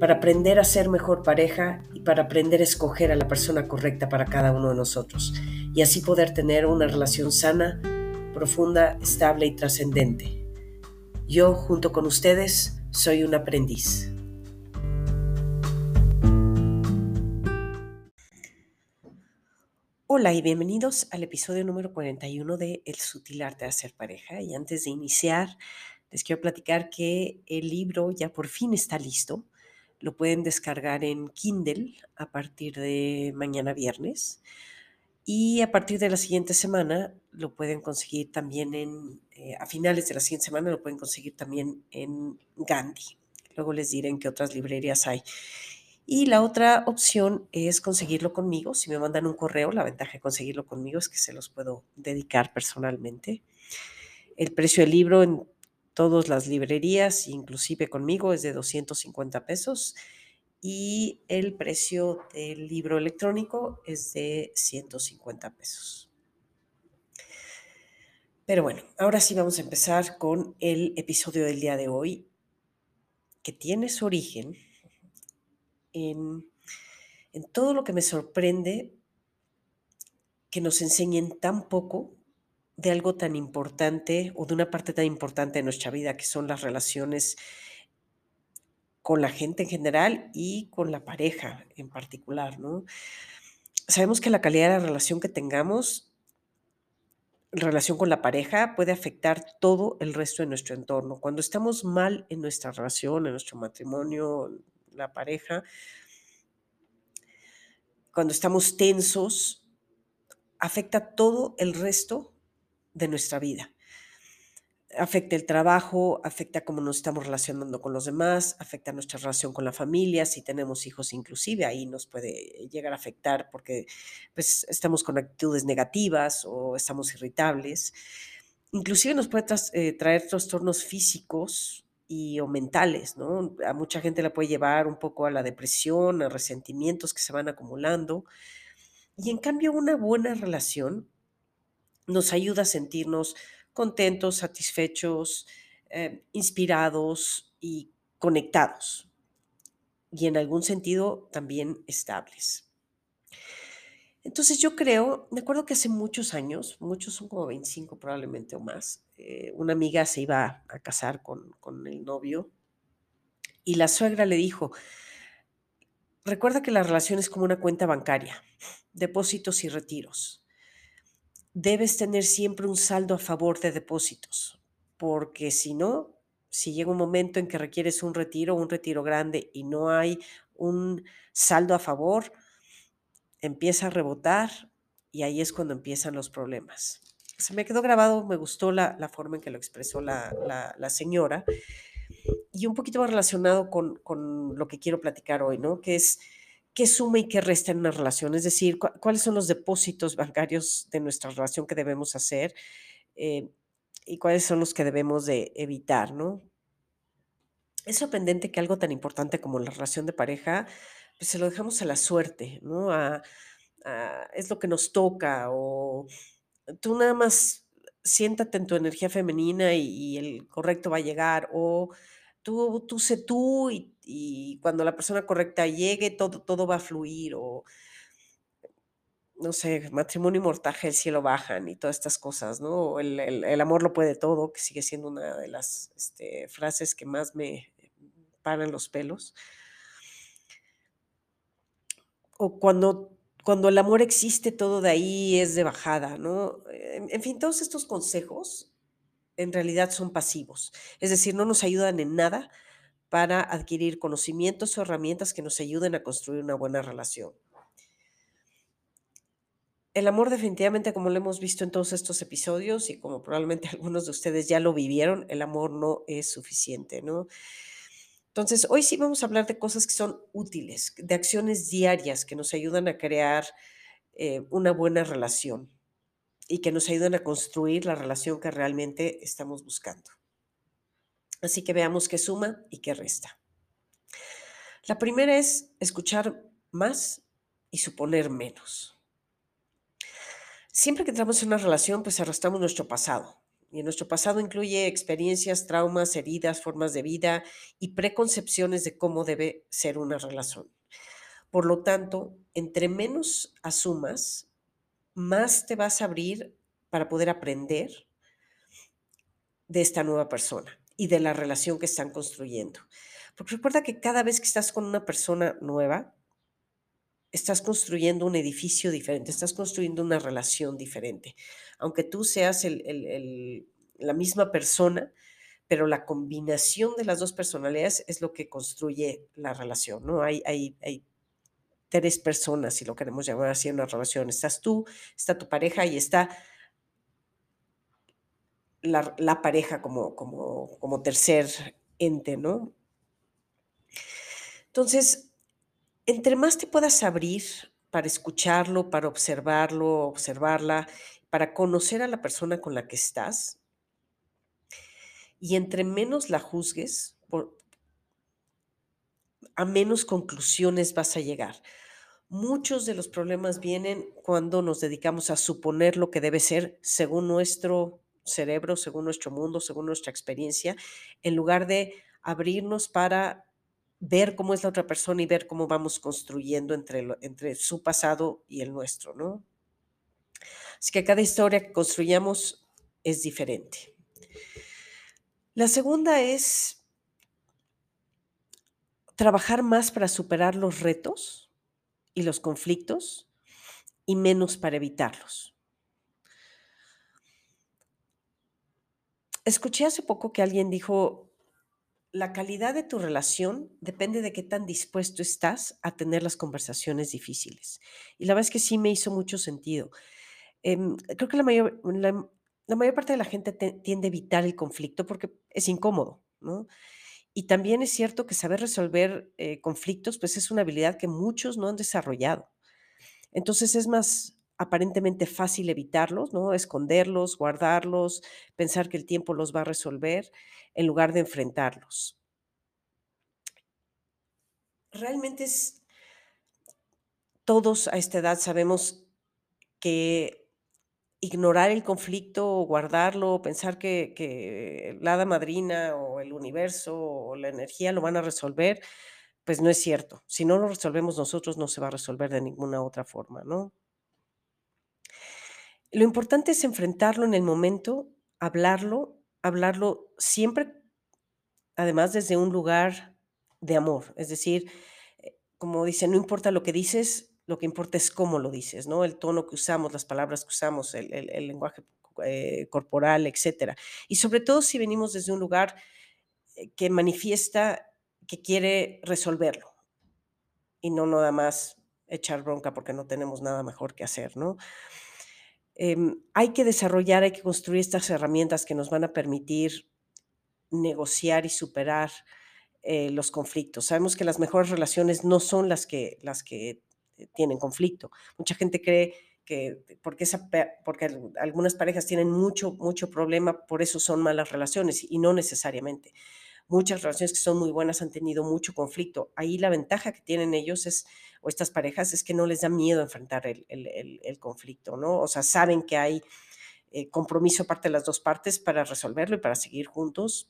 para aprender a ser mejor pareja y para aprender a escoger a la persona correcta para cada uno de nosotros y así poder tener una relación sana, profunda, estable y trascendente. Yo, junto con ustedes, soy un aprendiz. Hola y bienvenidos al episodio número 41 de El sutil arte de hacer pareja. Y antes de iniciar, les quiero platicar que el libro ya por fin está listo. Lo pueden descargar en Kindle a partir de mañana viernes. Y a partir de la siguiente semana lo pueden conseguir también en, eh, a finales de la siguiente semana lo pueden conseguir también en Gandhi. Luego les diré en qué otras librerías hay. Y la otra opción es conseguirlo conmigo. Si me mandan un correo, la ventaja de conseguirlo conmigo es que se los puedo dedicar personalmente. El precio del libro todas las librerías, inclusive conmigo, es de 250 pesos y el precio del libro electrónico es de 150 pesos. Pero bueno, ahora sí vamos a empezar con el episodio del día de hoy, que tiene su origen en, en todo lo que me sorprende que nos enseñen tan poco de algo tan importante o de una parte tan importante de nuestra vida, que son las relaciones con la gente en general y con la pareja en particular, ¿no? Sabemos que la calidad de la relación que tengamos, relación con la pareja, puede afectar todo el resto de nuestro entorno. Cuando estamos mal en nuestra relación, en nuestro matrimonio, la pareja, cuando estamos tensos, afecta todo el resto de nuestra vida. Afecta el trabajo, afecta cómo nos estamos relacionando con los demás, afecta nuestra relación con la familia, si tenemos hijos inclusive, ahí nos puede llegar a afectar porque pues, estamos con actitudes negativas o estamos irritables. Inclusive nos puede eh, traer trastornos físicos y o mentales, ¿no? A mucha gente le puede llevar un poco a la depresión, a resentimientos que se van acumulando. Y en cambio, una buena relación nos ayuda a sentirnos contentos, satisfechos, eh, inspirados y conectados. Y en algún sentido también estables. Entonces yo creo, me acuerdo que hace muchos años, muchos son como 25 probablemente o más, eh, una amiga se iba a casar con, con el novio y la suegra le dijo, recuerda que la relación es como una cuenta bancaria, depósitos y retiros debes tener siempre un saldo a favor de depósitos, porque si no, si llega un momento en que requieres un retiro, un retiro grande y no hay un saldo a favor, empieza a rebotar y ahí es cuando empiezan los problemas. Se me quedó grabado, me gustó la, forma en que lo expresó la, la, señora y un poquito relacionado con, con, lo que quiero platicar hoy, ¿no? Que es qué suma y qué resta en una relación, es decir, cuáles son los depósitos bancarios de nuestra relación que debemos hacer eh, y cuáles son los que debemos de evitar, ¿no? Es sorprendente que algo tan importante como la relación de pareja, pues se lo dejamos a la suerte, ¿no? es lo que nos toca o tú nada más siéntate en tu energía femenina y, y el correcto va a llegar o tú, tú sé tú y, cuando la persona correcta llegue, todo, todo va a fluir o, no sé, matrimonio y mortaje, el cielo bajan y todas estas cosas, ¿no? El, amor lo puede todo, que sigue siendo una de las este, frases que más me paran los pelos. O cuando, cuando el amor existe, todo de ahí es de bajada, ¿no? en fin, todos estos consejos en realidad son pasivos, es decir, no nos ayudan en nada para adquirir conocimientos o herramientas que nos ayuden a construir una buena relación. El amor definitivamente, como lo hemos visto en todos estos episodios y como probablemente algunos de ustedes ya lo vivieron, el amor no es suficiente, ¿no? Entonces, hoy sí vamos a hablar de cosas que son útiles, de acciones diarias que nos ayudan a crear eh, una buena relación y que nos ayuden a construir la relación que realmente estamos buscando. Así que veamos qué suma y qué resta. La primera es escuchar más y suponer menos. Siempre que entramos en una relación, pues arrastramos nuestro pasado. Y nuestro pasado incluye experiencias, traumas, heridas, formas de vida y preconcepciones de cómo debe ser una relación. Por lo tanto, entre menos asumas, más te vas a abrir para poder aprender de esta nueva persona y de la relación que están construyendo. Porque recuerda que cada vez que estás con una persona nueva, estás construyendo un edificio diferente, estás construyendo una relación diferente. Aunque tú seas la misma persona, pero la combinación de las dos personalidades es lo que construye la relación, ¿no? Hay, hay, hay tres personas, si lo queremos llamar así, en una relación. Estás tú, está tu pareja y está la, pareja como, como, como tercer ente, ¿no? Entonces, entre más te puedas abrir para escucharlo, para observarlo, observarla, para conocer a la persona con la que estás, y entre menos la juzgues, a menos conclusiones vas a llegar. Muchos de los problemas vienen cuando nos dedicamos a suponer lo que debe ser según nuestro cerebro, según nuestro mundo, según nuestra experiencia, en lugar de abrirnos para ver cómo es la otra persona y ver cómo vamos construyendo entre, entre su pasado y el nuestro, ¿no? Así que cada historia que construyamos es diferente. La segunda es trabajar más para superar los retos y los conflictos y menos para evitarlos. Escuché hace poco que alguien dijo, la calidad de tu relación depende de qué tan dispuesto estás a tener las conversaciones difíciles. Y la verdad es que sí me hizo mucho sentido. Em, creo que la mayor, la, mayor parte de la gente tiende a evitar el conflicto porque es incómodo, ¿no? Y también es cierto que saber resolver eh, conflictos, pues es una habilidad que muchos no han desarrollado. Entonces es más aparentemente fácil evitarlos, ¿no? Esconderlos, guardarlos, pensar que el tiempo los va a resolver, en lugar de enfrentarlos. Realmente es, todos a esta edad sabemos que ignorar el conflicto guardarlo, pensar que, la madrina o el universo o la energía lo van a resolver, pues no es cierto. Si no lo resolvemos nosotros, no se va a resolver de ninguna otra forma, ¿no? Lo importante es enfrentarlo en el momento, hablarlo, hablarlo siempre, además desde un lugar de amor. Es decir, eh, como dice, no importa lo que dices, lo que importa es cómo lo dices, ¿no? El tono que usamos, las palabras que usamos, el, lenguaje eh, corporal, etcétera. Y sobre todo si venimos desde un lugar eh, que manifiesta que quiere resolverlo y no nada más echar bronca porque no tenemos nada mejor que hacer, ¿no? Em, hay que desarrollar, hay que construir estas herramientas que nos van a permitir negociar y superar eh, los conflictos. Sabemos que las mejores relaciones no son las que, las que eh, tienen conflicto. Mucha gente cree que porque, esa, porque algunas parejas tienen mucho, mucho problema, por eso son malas relaciones y no necesariamente. Muchas relaciones que son muy buenas han tenido mucho conflicto. Ahí la ventaja que tienen ellos es, o estas parejas, es que no les da miedo enfrentar el, el, conflicto, ¿no? O sea, saben que hay eh, compromiso parte de las dos partes para resolverlo y para seguir juntos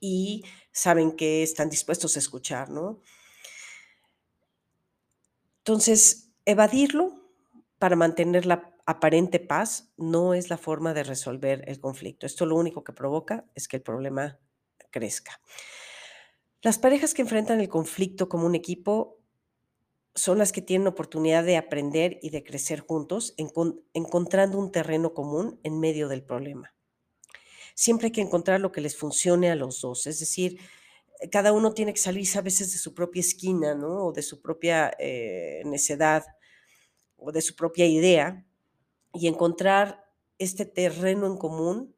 y saben que están dispuestos a escuchar, ¿no? Entonces, evadirlo para mantener la aparente paz no es la forma de resolver el conflicto. Esto lo único que provoca es que el problema crezca. Las parejas que enfrentan el conflicto como un equipo son las que tienen oportunidad de aprender y de crecer juntos, encontrando un terreno común en medio del problema. Siempre hay que encontrar lo que les funcione a los dos, es decir, cada uno tiene que salir a veces de su propia esquina, ¿no? O de su propia eh, necedad o de su propia idea y encontrar este terreno en común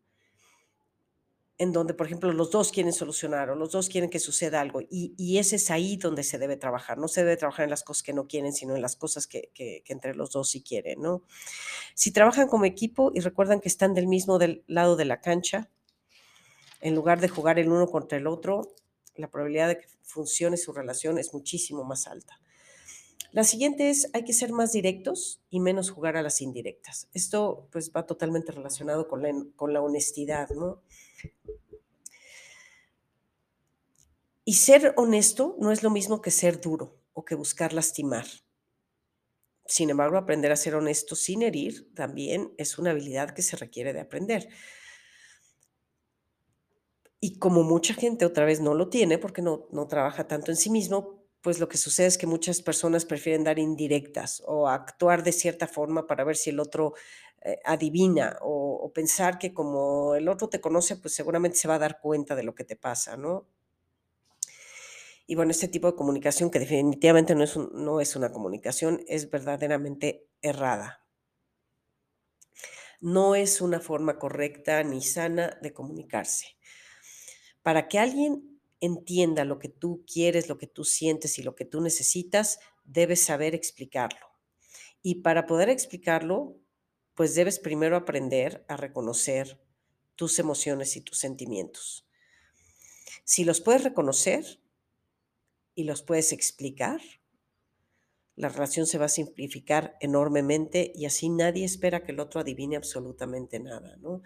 en donde, por ejemplo, los dos quieren solucionar o los dos quieren que suceda algo. Y, y, ese es ahí donde se debe trabajar. No se debe trabajar en las cosas que no quieren, sino en las cosas que, que, que, entre los dos sí quieren, ¿no? Si trabajan como equipo y recuerdan que están del mismo del lado de la cancha, en lugar de jugar el uno contra el otro, la probabilidad de que funcione su relación es muchísimo más alta. La siguiente es, hay que ser más directos y menos jugar a las indirectas. Esto pues va totalmente relacionado con la, con la honestidad, ¿no? Y ser honesto no es lo mismo que ser duro o que buscar lastimar. Sin embargo, aprender a ser honesto sin herir también es una habilidad que se requiere de aprender. Y como mucha gente otra vez no lo tiene porque no, no trabaja tanto en sí mismo, pues lo que sucede es que muchas personas prefieren dar indirectas o actuar de cierta forma para ver si el otro eh, adivina o, pensar que como el otro te conoce, pues seguramente se va a dar cuenta de lo que te pasa, ¿no? Y bueno, este tipo de comunicación que definitivamente no es, no es una comunicación, es verdaderamente errada. No es una forma correcta ni sana de comunicarse. Para que alguien entienda lo que tú quieres, lo que tú sientes y lo que tú necesitas, debes saber explicarlo. Y para poder explicarlo, pues debes primero aprender a reconocer tus emociones y tus sentimientos. Si los puedes reconocer y los puedes explicar, la relación se va a simplificar enormemente y así nadie espera que el otro adivine absolutamente nada, ¿no?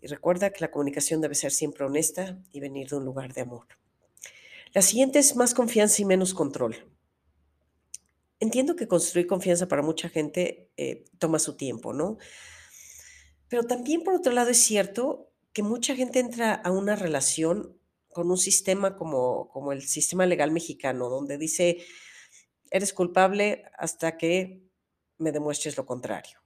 Y recuerda que la comunicación debe ser siempre honesta y venir de un lugar de amor. La siguiente es más confianza y menos control. Entiendo que construir confianza para mucha gente eh, toma su tiempo, ¿no? Pero también por otro lado es cierto que mucha gente entra a una relación con un sistema como, como el sistema legal mexicano, donde dice, eres culpable hasta que me demuestres lo contrario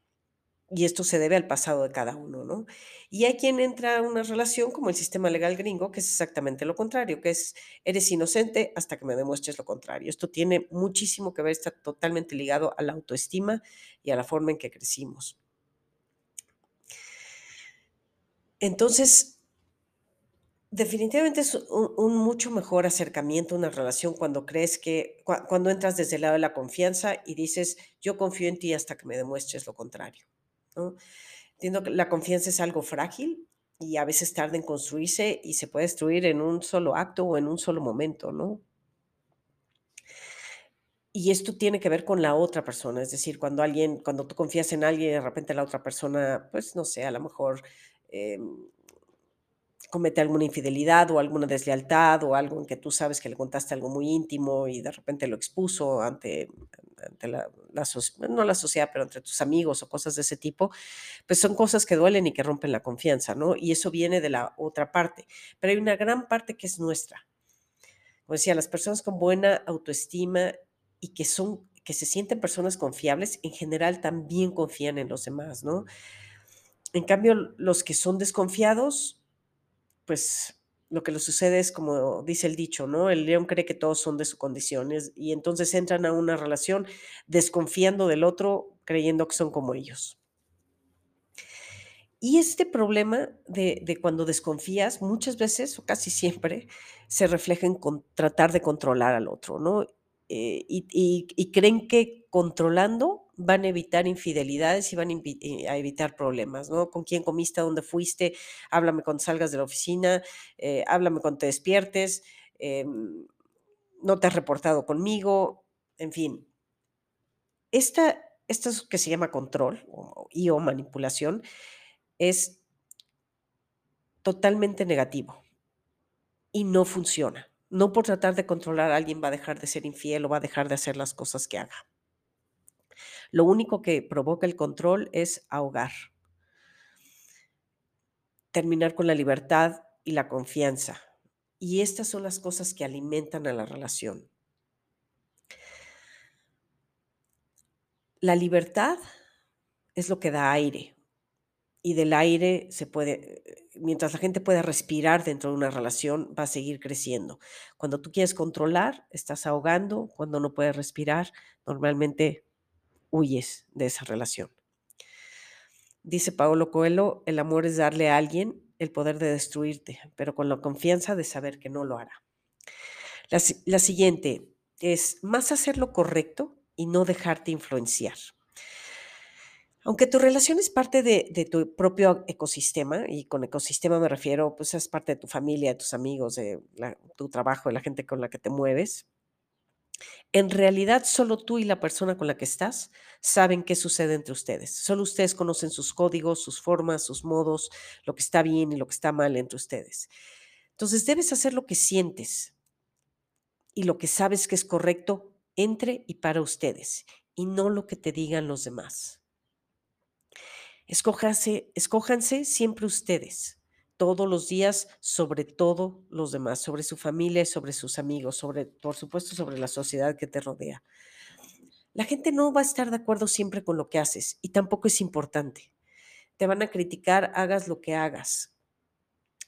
y esto se debe al pasado de cada uno, ¿no? Y hay quien entra a una relación como el sistema legal gringo, que es exactamente lo contrario, que es, eres inocente hasta que me demuestres lo contrario. Esto tiene muchísimo que ver, está totalmente ligado a la autoestima y a la forma en que crecimos. Entonces, definitivamente es un, mucho mejor acercamiento a una relación cuando crees que, cuando entras desde el lado de la confianza y dices, yo confío en ti hasta que me demuestres lo contrario. Entiendo que la confianza es algo frágil y a veces tarda en construirse y se puede destruir en un solo acto o en un solo momento, ¿no? Y esto tiene que ver con la otra persona, es decir, cuando alguien, cuando tú confías en alguien, de repente la otra persona, pues no sé, a lo mejor em, comete alguna infidelidad o alguna deslealtad o algo en que tú sabes que le contaste algo muy íntimo y de repente lo expuso ante, ante la, no la sociedad, pero entre tus amigos o cosas de ese tipo, pues son cosas que duelen y que rompen la confianza, ¿no? Y eso viene de la otra parte. Pero hay una gran parte que es nuestra. Como decía, las personas con buena autoestima y que son que se sienten personas confiables, en general también confían en los demás, ¿no? En cambio, los que son desconfiados, pues lo que le sucede es como dice el dicho, ¿no? El león cree que todos son de su condición y entonces entran a una relación desconfiando del otro, creyendo que son como ellos. Y este problema de, cuando desconfías, muchas veces o casi siempre, se refleja en tratar de controlar al otro, ¿no? Eh, y, creen que controlando van a evitar infidelidades y van eh, a, evitar problemas, ¿no? ¿Con quién comiste? ¿Dónde fuiste? Háblame cuando salgas de la oficina, eh, háblame cuando te despiertes, em, no te has reportado conmigo, en fin. Esta, esto que se llama control y o manipulación es totalmente negativo y no funciona. No por tratar de controlar a alguien va a dejar de ser infiel o va a dejar de hacer las cosas que haga. Lo único que provoca el control es ahogar. Terminar con la libertad y la confianza. Y estas son las cosas que alimentan a la relación. La libertad es lo que da aire, y del aire se puede, mientras la gente pueda respirar dentro de una relación, va a seguir creciendo. Cuando tú quieres controlar, estás ahogando, cuando no puedes respirar, normalmente huyes de esa relación. Dice Paolo Coelho, el amor es darle a alguien el poder de destruirte, pero con la confianza de saber que no lo hará. La, la siguiente es más hacer lo correcto y no dejarte influenciar. Aunque tu relación es parte de, tu propio ecosistema, y con ecosistema me refiero, pues es parte de tu familia, de tus amigos, de tu trabajo, de la gente con la que te mueves, en realidad solo tú y la persona con la que estás saben qué sucede entre ustedes. Solo ustedes conocen sus códigos, sus formas, sus modos, lo que está bien y lo que está mal entre ustedes. Entonces debes hacer lo que sientes y lo que sabes que es correcto entre y para ustedes y no lo que te digan los demás. Escójanse, escójanse siempre ustedes, todos los días, sobre todo los demás, sobre su familia, sobre sus amigos, sobre, por supuesto, sobre la sociedad que te rodea. La gente no va a estar de acuerdo siempre con lo que haces y tampoco es importante. Te van a criticar, hagas lo que hagas.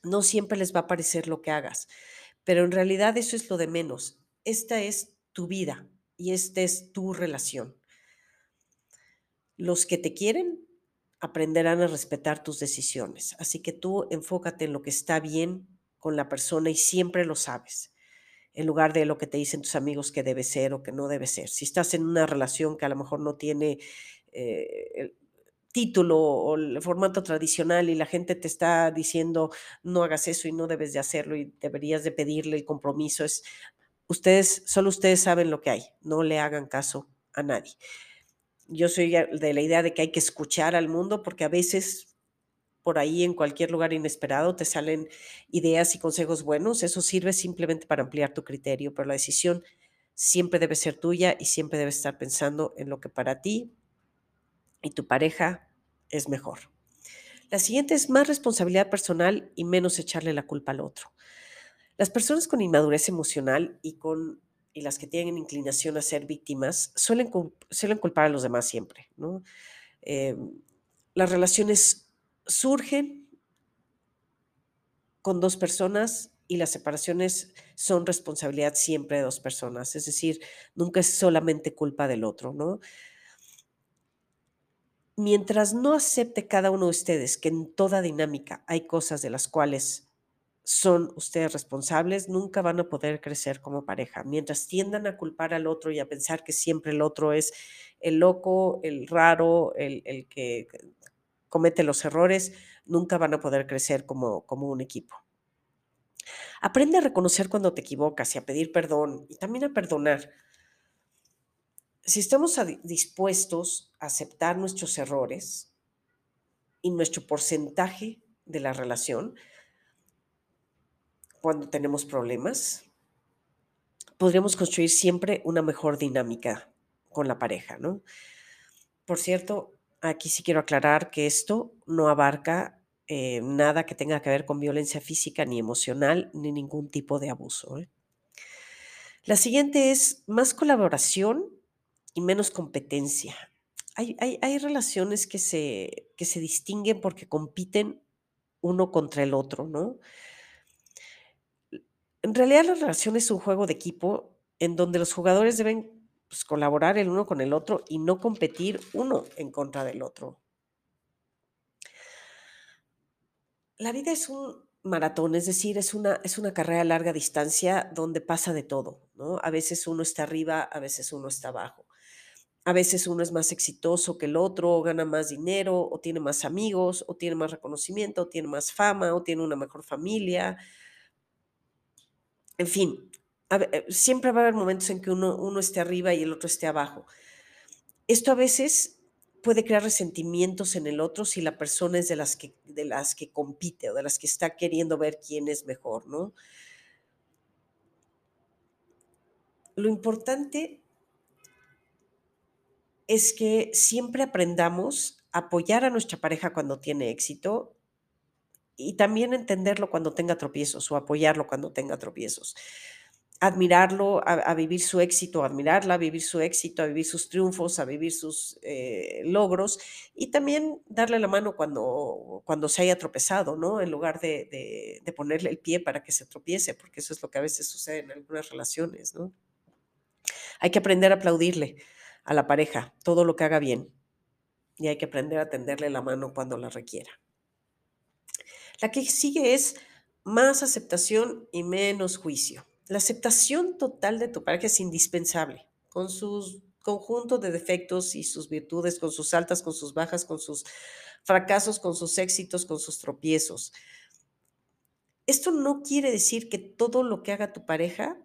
No siempre les va a parecer lo que hagas, pero en realidad eso es lo de menos. Esta es tu vida y esta es tu relación. Los que te quieren aprenderán a respetar tus decisiones. Así que tú enfócate en lo que está bien con la persona y siempre lo sabes, en lugar de lo que te dicen tus amigos que debe ser o que no debe ser. Si estás en una relación que a lo mejor no tiene eh, el título o el formato tradicional y la gente te está diciendo no hagas eso y no debes de hacerlo y deberías de pedirle el compromiso, es ustedes, solo ustedes saben lo que hay, no le hagan caso a nadie yo soy de la idea de que hay que escuchar al mundo porque a veces por ahí en cualquier lugar inesperado te salen ideas y consejos buenos. Eso sirve simplemente para ampliar tu criterio, pero la decisión siempre debe ser tuya y siempre debes estar pensando en lo que para ti y tu pareja es mejor. La siguiente es más responsabilidad personal y menos echarle la culpa al otro. Las personas con inmadurez emocional y con y las que tienen inclinación a ser víctimas suelen, suelen culpar a los demás siempre. Em, las relaciones surgen con dos personas y las separaciones son responsabilidad siempre de dos personas, es decir, nunca es solamente culpa del otro. Mientras no acepte cada uno de ustedes que en toda dinámica hay cosas de las cuales son ustedes responsables, nunca van a poder crecer como pareja. Mientras tiendan a culpar al otro y a pensar que siempre el otro es el loco, el raro, el, que comete los errores, nunca van a poder crecer como, como un equipo. Aprende a reconocer cuando te equivocas y a pedir perdón y también a perdonar. Si estamos dispuestos a aceptar nuestros errores y nuestro porcentaje de la relación, cuando tenemos problemas, podríamos construir siempre una mejor dinámica con la pareja, ¿no? Por cierto, aquí sí quiero aclarar que esto no abarca eh, nada que tenga que ver con violencia física ni emocional ni ningún tipo de abuso. ¿eh? La siguiente es más colaboración y menos competencia. Hay, hay, relaciones que se, que se distinguen porque compiten uno contra el otro, ¿no? En realidad la relación es un juego de equipo en donde los jugadores deben pues, colaborar el uno con el otro y no competir uno en contra del otro. La vida es un maratón, es decir, es una, es una carrera a larga distancia donde pasa de todo, ¿no? A veces uno está arriba, a veces uno está abajo. A veces uno es más exitoso que el otro, o gana más dinero, o tiene más amigos, o tiene más reconocimiento, o tiene más fama, o tiene una mejor familia, en fin, eh, siempre va a haber momentos en que uno, uno esté arriba y el otro esté abajo. Esto a veces puede crear resentimientos en el otro si la persona es de las que, de las que compite o de las que está queriendo ver quién es mejor, ¿no? Lo importante es que siempre aprendamos a apoyar a nuestra pareja cuando tiene éxito y también entenderlo cuando tenga tropiezos o apoyarlo cuando tenga tropiezos. Admirarlo, a, vivir su éxito, admirarla, a vivir su éxito, a vivir sus triunfos, a vivir sus eh, logros y también darle la mano cuando, cuando se haya tropezado, ¿no? En lugar de, de ponerle el pie para que se tropiece, porque eso es lo que a veces sucede en algunas relaciones, ¿no? Hay que aprender a aplaudirle a la pareja todo lo que haga bien, y hay que aprender a tenderle la mano cuando la requiera. La que sigue es más aceptación y menos juicio. La aceptación total de tu pareja es indispensable, con sus conjunto de defectos y sus virtudes, con sus altas, con sus bajas, con sus fracasos, con sus éxitos, con sus tropiezos. Esto no quiere decir que todo lo que haga tu pareja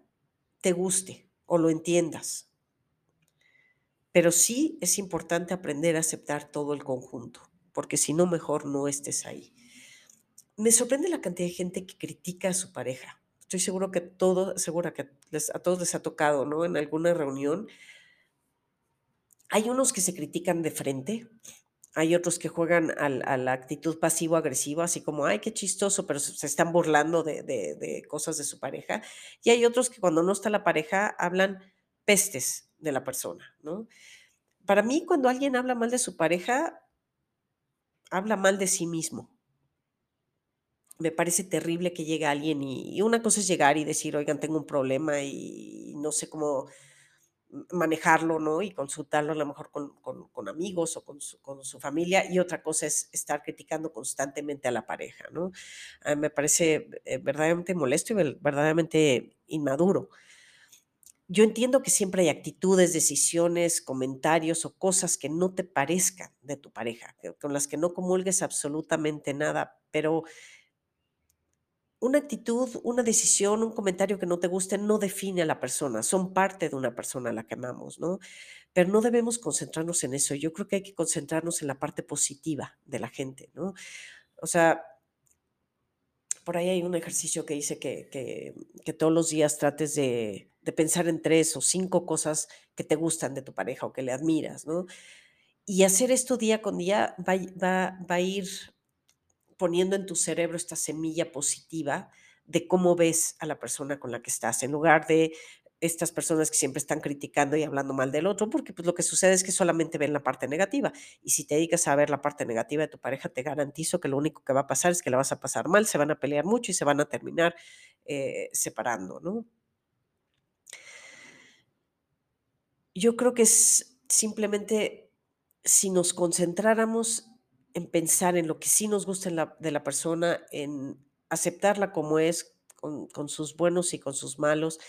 te guste o lo entiendas, pero sí es importante aprender a aceptar todo el conjunto, porque si no, mejor no estés ahí. Me sorprende la cantidad de gente que critica a su pareja. Estoy seguro que todo, segura que a todos les ha tocado, ¿no? En alguna reunión. Hay unos que se critican de frente, hay otros que juegan a la actitud pasivo-agresiva, así como, ay, qué chistoso, pero se están burlando de, de, cosas de su pareja. Y hay otros que cuando no está la pareja hablan pestes de la persona. Para mí, cuando alguien habla mal de su pareja, habla mal de sí mismo. Me parece terrible que llegue alguien y, una cosa es llegar y decir, oigan, tengo un problema y no sé cómo manejarlo, ¿no? Y consultarlo a lo mejor con, amigos o con su, familia. Y otra cosa es estar criticando constantemente a la pareja, ¿no? Ah, me parece eh, verdaderamente molesto y verdaderamente inmaduro. Yo entiendo que siempre hay actitudes, decisiones, comentarios o cosas que no te parezcan de tu pareja, con las que no comulgues absolutamente nada, pero una actitud, una decisión, un comentario que no te guste no define a la persona, son parte de una persona a la que amamos, ¿no? Pero no debemos concentrarnos en eso. Yo creo que hay que concentrarnos en la parte positiva de la gente, ¿no? O sea, por ahí hay un ejercicio que dice que, que, todos los días trates de, de, pensar en tres o cinco cosas que te gustan de tu pareja o que le admiras, ¿no? Y hacer esto día con día va, va, va a ir poniendo en tu cerebro esta semilla positiva de cómo ves a la persona con la que estás, en lugar de estas personas que siempre están criticando y hablando mal del otro, porque pues lo que sucede es que solamente ven la parte negativa. Y si te dedicas a ver la parte negativa de tu pareja, te garantizo que lo único que va a pasar es que la vas a pasar mal, se van a pelear mucho y se van a terminar eh, separando, ¿no? Yo creo que es simplemente si nos concentráramos en pensar en lo que sí nos gusta de la persona, en aceptarla como es, con, sus buenos y con sus malos.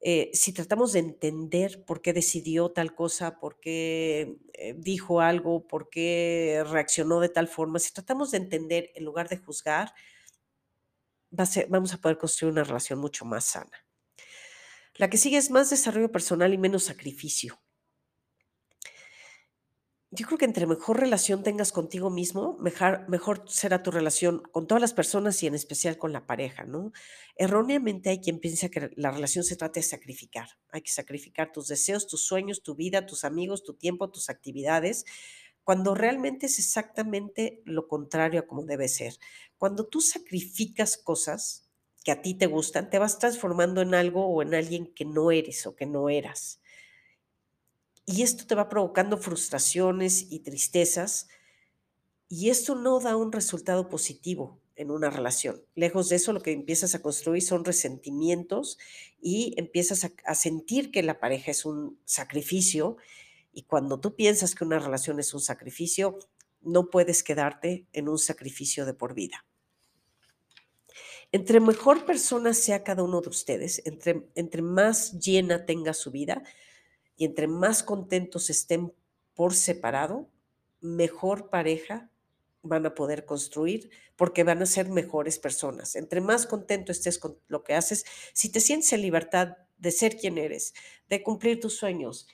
Eh, si tratamos de entender por qué decidió tal cosa, por qué eh, dijo algo, por qué reaccionó de tal forma, si tratamos de entender en lugar de juzgar, vamos a poder construir una relación mucho más sana. La que sigue es más desarrollo personal y menos sacrificio yo creo que entre mejor relación tengas contigo mismo, mejor, mejor, será tu relación con todas las personas y en especial con la pareja, ¿no? Erróneamente hay quien piensa que la relación se trata de sacrificar. Hay que sacrificar tus deseos, tus sueños, tu vida, tus amigos, tu tiempo, tus actividades, cuando realmente es exactamente lo contrario a como debe ser. Cuando tú sacrificas cosas que a ti te gustan, te vas transformando en algo o en alguien que no eres o que no eras. Y esto te va provocando frustraciones y tristezas. Y esto no da un resultado positivo en una relación. Lejos de eso, lo que empiezas a construir son resentimientos y empiezas a, sentir que la pareja es un sacrificio. Y cuando tú piensas que una relación es un sacrificio, no puedes quedarte en un sacrificio de por vida. Entre mejor persona sea cada uno de ustedes, entre, entre más llena tenga su vida, y entre más contentos estén por separado, mejor pareja van a poder construir porque van a ser mejores personas. Entre más contento estés con lo que haces, si te sientes en libertad de ser quien eres, de cumplir tus sueños,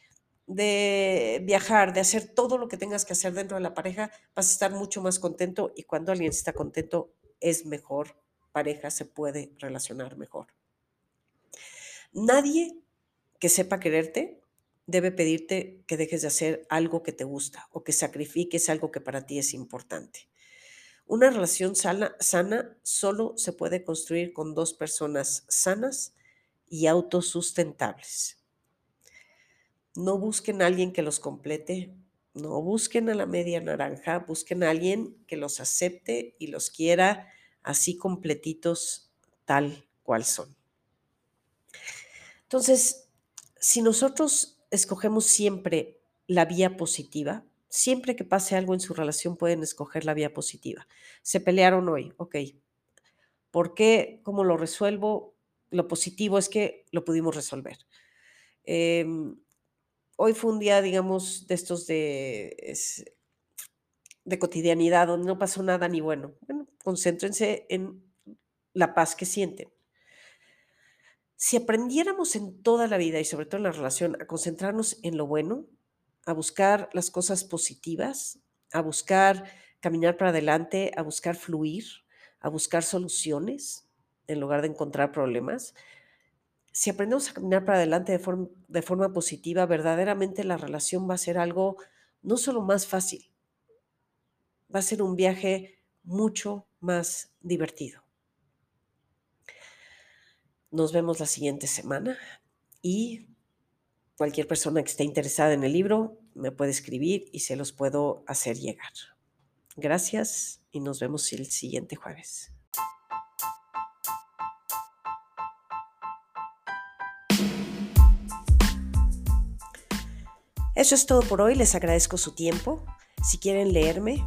de viajar, de hacer todo lo que tengas que hacer dentro de la pareja, vas a estar mucho más contento y cuando alguien está contento es mejor pareja, se puede relacionar mejor. Nadie que sepa quererte debe pedirte que dejes de hacer algo que te gusta o que sacrifiques algo que para ti es importante. Una relación sana, solo se puede construir con dos personas sanas y autosustentables. No busquen a alguien que los complete, no busquen a la media naranja, busquen a alguien que los acepte y los quiera así completitos tal cual son. Entonces, si nosotros escogemos siempre la vía positiva, Siempre que pase algo en su relación pueden escoger la vía positiva. Se pelearon hoy, ok. ¿Por qué? ¿Cómo lo resuelvo? Lo positivo es que lo pudimos resolver. Em, hoy fue un día, digamos, de estos de, de cotidianidad, donde no pasó nada ni bueno. Bueno, concéntrense en la paz que sienten. Si aprendiéramos en toda la vida y sobre todo en la relación a concentrarnos en lo bueno, a buscar las cosas positivas, a buscar caminar para adelante, a buscar fluir, a buscar soluciones en lugar de encontrar problemas, si aprendemos a caminar para adelante de forma, positiva, verdaderamente la relación va a ser algo no solo más fácil, va a ser un viaje mucho más divertido. Nos vemos la siguiente semana y cualquier persona que esté interesada en el libro me puede escribir y se los puedo hacer llegar. Gracias y nos vemos el siguiente jueves. Eso es todo por hoy, les agradezco su tiempo. Si quieren leerme,